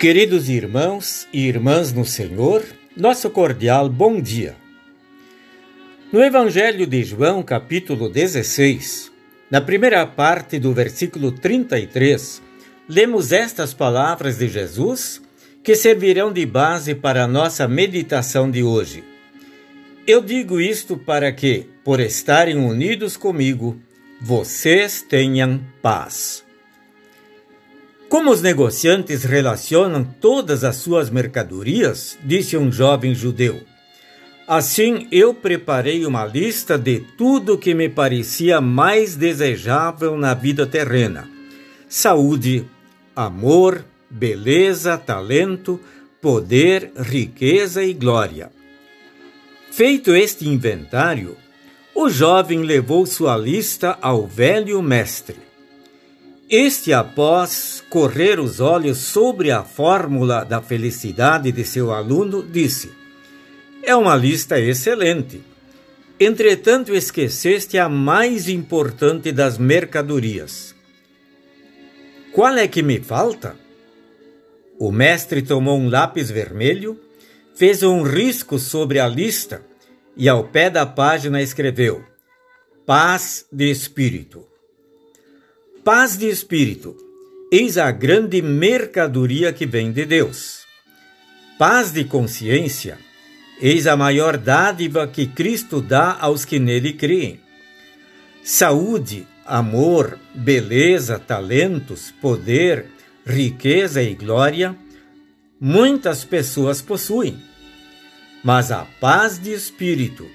Queridos irmãos e irmãs no Senhor, nosso cordial bom dia. No Evangelho de João, capítulo 16, na primeira parte do versículo 33, lemos estas palavras de Jesus que servirão de base para a nossa meditação de hoje. Eu digo isto para que, por estarem unidos comigo, vocês tenham paz. Como os negociantes relacionam todas as suas mercadorias? disse um jovem judeu. Assim eu preparei uma lista de tudo que me parecia mais desejável na vida terrena: saúde, amor, beleza, talento, poder, riqueza e glória. Feito este inventário, o jovem levou sua lista ao velho mestre. Este, após correr os olhos sobre a fórmula da felicidade de seu aluno, disse: É uma lista excelente. Entretanto, esqueceste a mais importante das mercadorias. Qual é que me falta? O mestre tomou um lápis vermelho, fez um risco sobre a lista e, ao pé da página, escreveu: Paz de espírito. Paz de espírito, eis a grande mercadoria que vem de Deus. Paz de consciência, eis a maior dádiva que Cristo dá aos que nele creem. Saúde, amor, beleza, talentos, poder, riqueza e glória, muitas pessoas possuem. Mas a paz de espírito,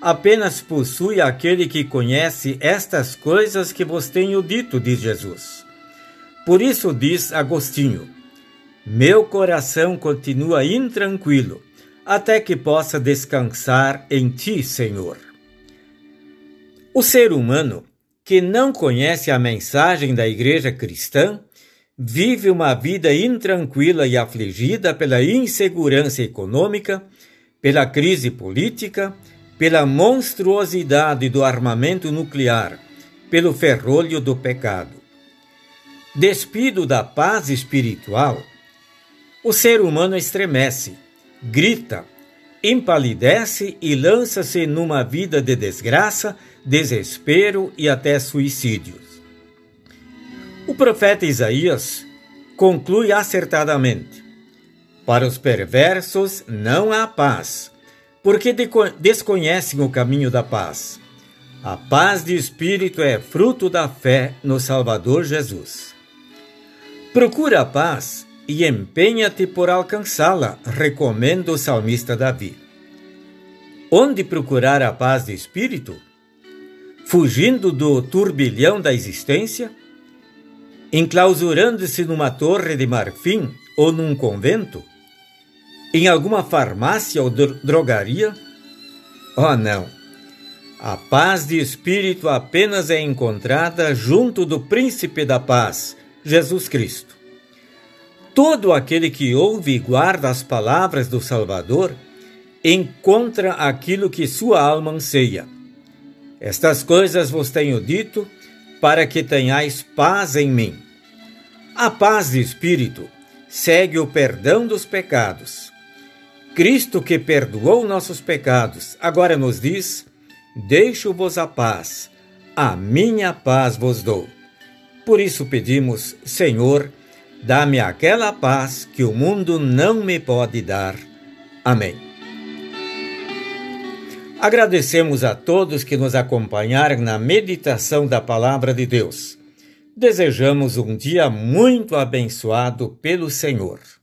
apenas possui aquele que conhece estas coisas que vos tenho dito, diz Jesus. Por isso diz Agostinho: Meu coração continua intranquilo, até que possa descansar em ti, Senhor. O ser humano que não conhece a mensagem da Igreja cristã vive uma vida intranquila e afligida pela insegurança econômica, pela crise política pela monstruosidade do armamento nuclear, pelo ferrolho do pecado. Despido da paz espiritual, o ser humano estremece, grita, empalidece e lança-se numa vida de desgraça, desespero e até suicídios. O profeta Isaías conclui acertadamente: Para os perversos não há paz porque desconhecem o caminho da paz. A paz de espírito é fruto da fé no Salvador Jesus. Procura a paz e empenha-te por alcançá-la, recomenda o salmista Davi. Onde procurar a paz de espírito? Fugindo do turbilhão da existência? Enclausurando-se numa torre de marfim ou num convento? Em alguma farmácia ou drogaria? Oh, não! A paz de espírito apenas é encontrada junto do Príncipe da Paz, Jesus Cristo. Todo aquele que ouve e guarda as palavras do Salvador encontra aquilo que sua alma anseia. Estas coisas vos tenho dito para que tenhais paz em mim. A paz de espírito segue o perdão dos pecados Cristo que perdoou nossos pecados, agora nos diz: Deixo-vos a paz, a minha paz vos dou. Por isso pedimos, Senhor, dá-me aquela paz que o mundo não me pode dar. Amém. Agradecemos a todos que nos acompanharam na meditação da Palavra de Deus. Desejamos um dia muito abençoado pelo Senhor.